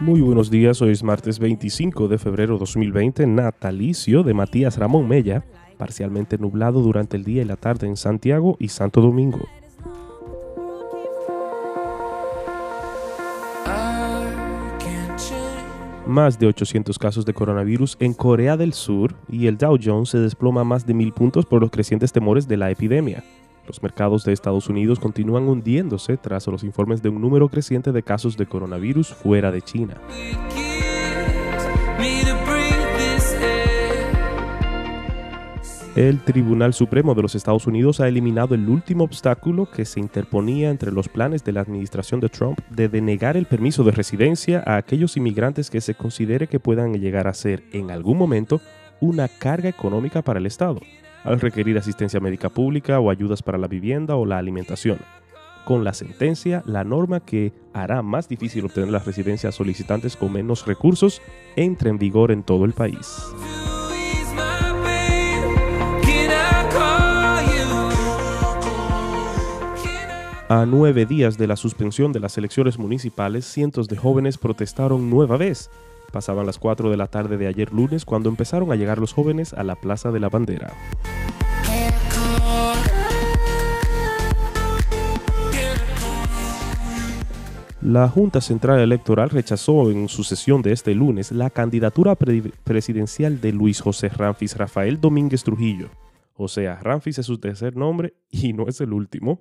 Muy buenos días, hoy es martes 25 de febrero 2020, natalicio de Matías Ramón Mella, parcialmente nublado durante el día y la tarde en Santiago y Santo Domingo. Más de 800 casos de coronavirus en Corea del Sur y el Dow Jones se desploma más de mil puntos por los crecientes temores de la epidemia. Los mercados de Estados Unidos continúan hundiéndose tras los informes de un número creciente de casos de coronavirus fuera de China. El Tribunal Supremo de los Estados Unidos ha eliminado el último obstáculo que se interponía entre los planes de la administración de Trump de denegar el permiso de residencia a aquellos inmigrantes que se considere que puedan llegar a ser en algún momento una carga económica para el Estado al requerir asistencia médica pública o ayudas para la vivienda o la alimentación. Con la sentencia, la norma que hará más difícil obtener las residencias solicitantes con menos recursos entra en vigor en todo el país. A nueve días de la suspensión de las elecciones municipales, cientos de jóvenes protestaron nueva vez. Pasaban las 4 de la tarde de ayer lunes cuando empezaron a llegar los jóvenes a la Plaza de la Bandera. La Junta Central Electoral rechazó en su sesión de este lunes la candidatura presidencial de Luis José Ramfis Rafael Domínguez Trujillo. O sea, Ramfis es su tercer nombre y no es el último.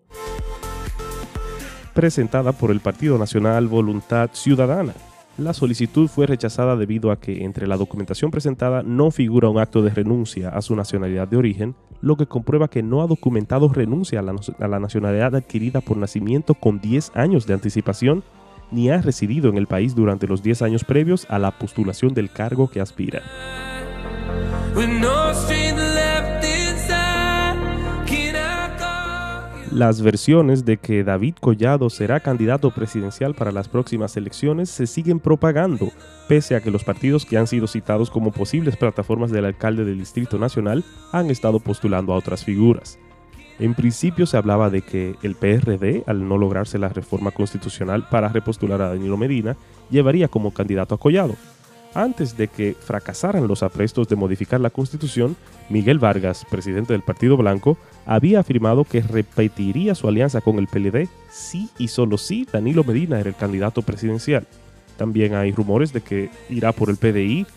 Presentada por el Partido Nacional Voluntad Ciudadana. La solicitud fue rechazada debido a que entre la documentación presentada no figura un acto de renuncia a su nacionalidad de origen, lo que comprueba que no ha documentado renuncia a la, nacionalidad adquirida por nacimiento con 10 años de anticipación, ni ha residido en el país durante los 10 años previos a la postulación del cargo que aspira. Las versiones de que David Collado será candidato presidencial para las próximas elecciones se siguen propagando, pese a que los partidos que han sido citados como posibles plataformas del alcalde del Distrito Nacional han estado postulando a otras figuras. En principio se hablaba de que el PRD, al no lograrse la reforma constitucional para repostular a Danilo Medina, llevaría como candidato a Collado, antes de que fracasaran los aprestos de modificar la Constitución, Miguel Vargas, presidente del Partido Blanco, había afirmado que repetiría su alianza con el PLD si y solo si Danilo Medina era el candidato presidencial. También hay rumores de que irá por el PDI,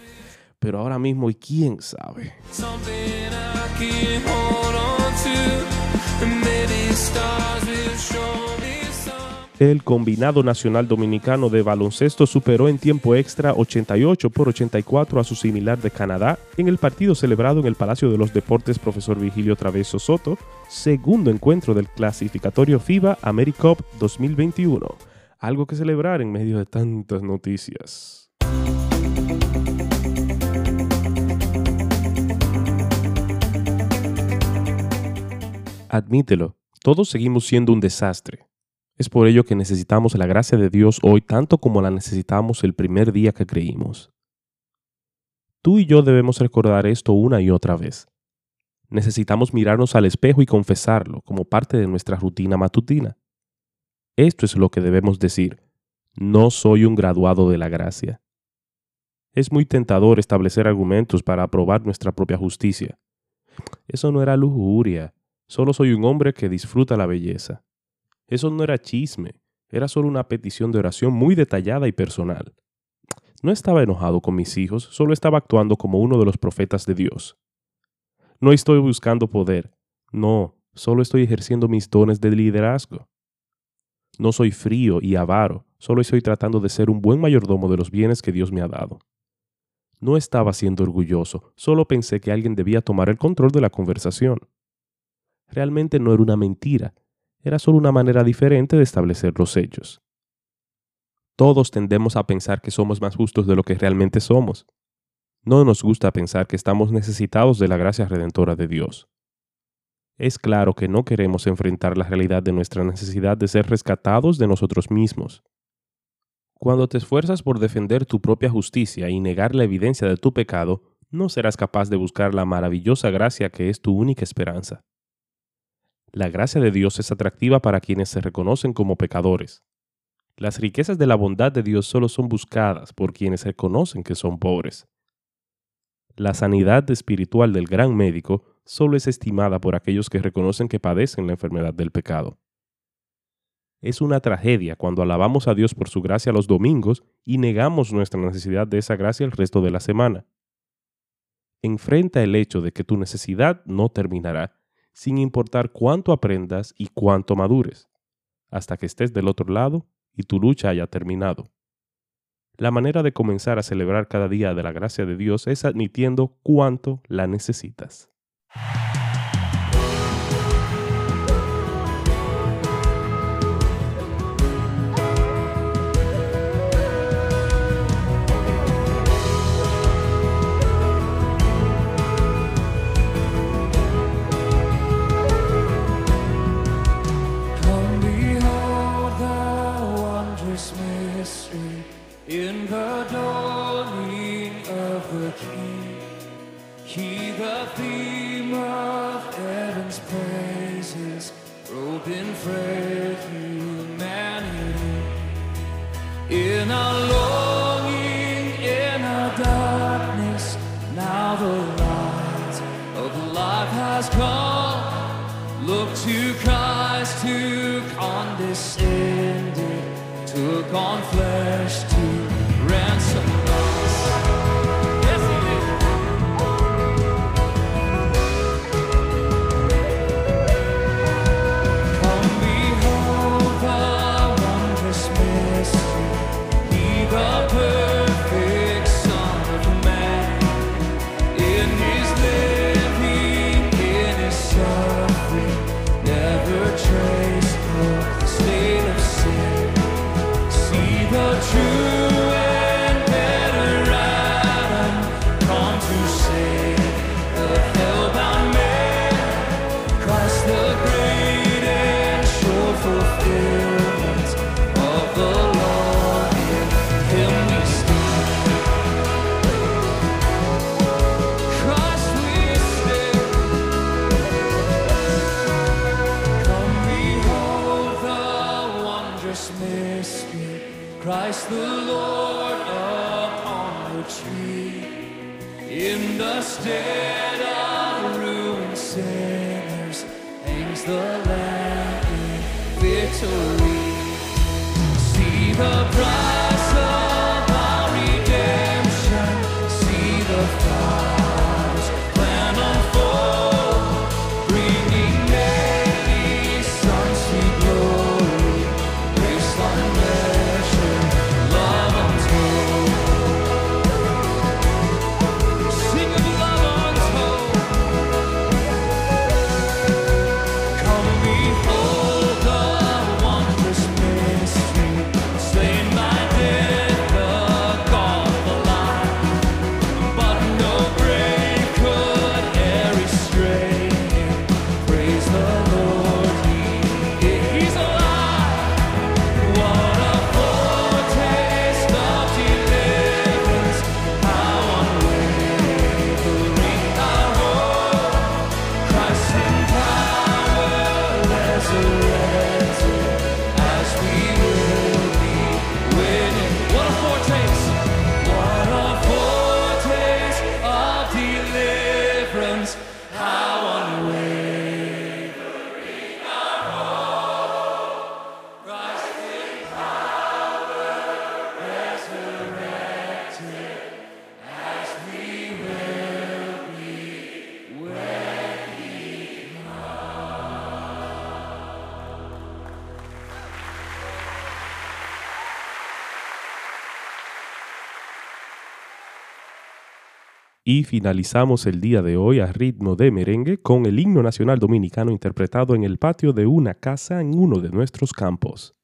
pero ahora mismo, ¿y quién sabe? El combinado nacional dominicano de baloncesto superó en tiempo extra 88 por 84 a su similar de Canadá en el partido celebrado en el Palacio de los Deportes Profesor Vigilio Traveso Soto, segundo encuentro del clasificatorio FIBA AmeriCup 2021. Algo que celebrar en medio de tantas noticias. Admítelo, todos seguimos siendo un desastre es por ello que necesitamos la gracia de Dios hoy tanto como la necesitamos el primer día que creímos. Tú y yo debemos recordar esto una y otra vez. Necesitamos mirarnos al espejo y confesarlo como parte de nuestra rutina matutina. Esto es lo que debemos decir. No soy un graduado de la gracia. Es muy tentador establecer argumentos para aprobar nuestra propia justicia. Eso no era lujuria, solo soy un hombre que disfruta la belleza. Eso no era chisme, era solo una petición de oración muy detallada y personal. No estaba enojado con mis hijos, solo estaba actuando como uno de los profetas de Dios. No estoy buscando poder, no, solo estoy ejerciendo mis dones de liderazgo. No soy frío y avaro, solo estoy tratando de ser un buen mayordomo de los bienes que Dios me ha dado. No estaba siendo orgulloso, solo pensé que alguien debía tomar el control de la conversación. Realmente no era una mentira, era solo una manera diferente de establecer los hechos. Todos tendemos a pensar que somos más justos de lo que realmente somos. No nos gusta pensar que estamos necesitados de la gracia redentora de Dios. Es claro que no queremos enfrentar la realidad de nuestra necesidad de ser rescatados de nosotros mismos. Cuando te esfuerzas por defender tu propia justicia y negar la evidencia de tu pecado, no serás capaz de buscar la maravillosa gracia que es tu única esperanza. La gracia de Dios es atractiva para quienes se reconocen como pecadores. Las riquezas de la bondad de Dios solo son buscadas por quienes reconocen que son pobres. La sanidad espiritual del gran médico solo es estimada por aquellos que reconocen que padecen la enfermedad del pecado. Es una tragedia cuando alabamos a Dios por su gracia los domingos y negamos nuestra necesidad de esa gracia el resto de la semana. Enfrenta el hecho de que tu necesidad no terminará, sin importar cuánto aprendas y cuánto madures, hasta que estés del otro lado y tu lucha haya terminado. La manera de comenzar a celebrar cada día de la gracia de Dios es admitiendo cuánto la necesitas. Wondrous mystery in the dawning of the King. He, the theme of heaven's praises, robed in frail humanity. In a longing, in a darkness, now the light of life has come. Look to Christ who condescended, took on flesh to the Lamb in victory. See the price surrender. Y finalizamos el día de hoy a ritmo de merengue con el himno nacional dominicano interpretado en el patio de una casa en uno de nuestros campos.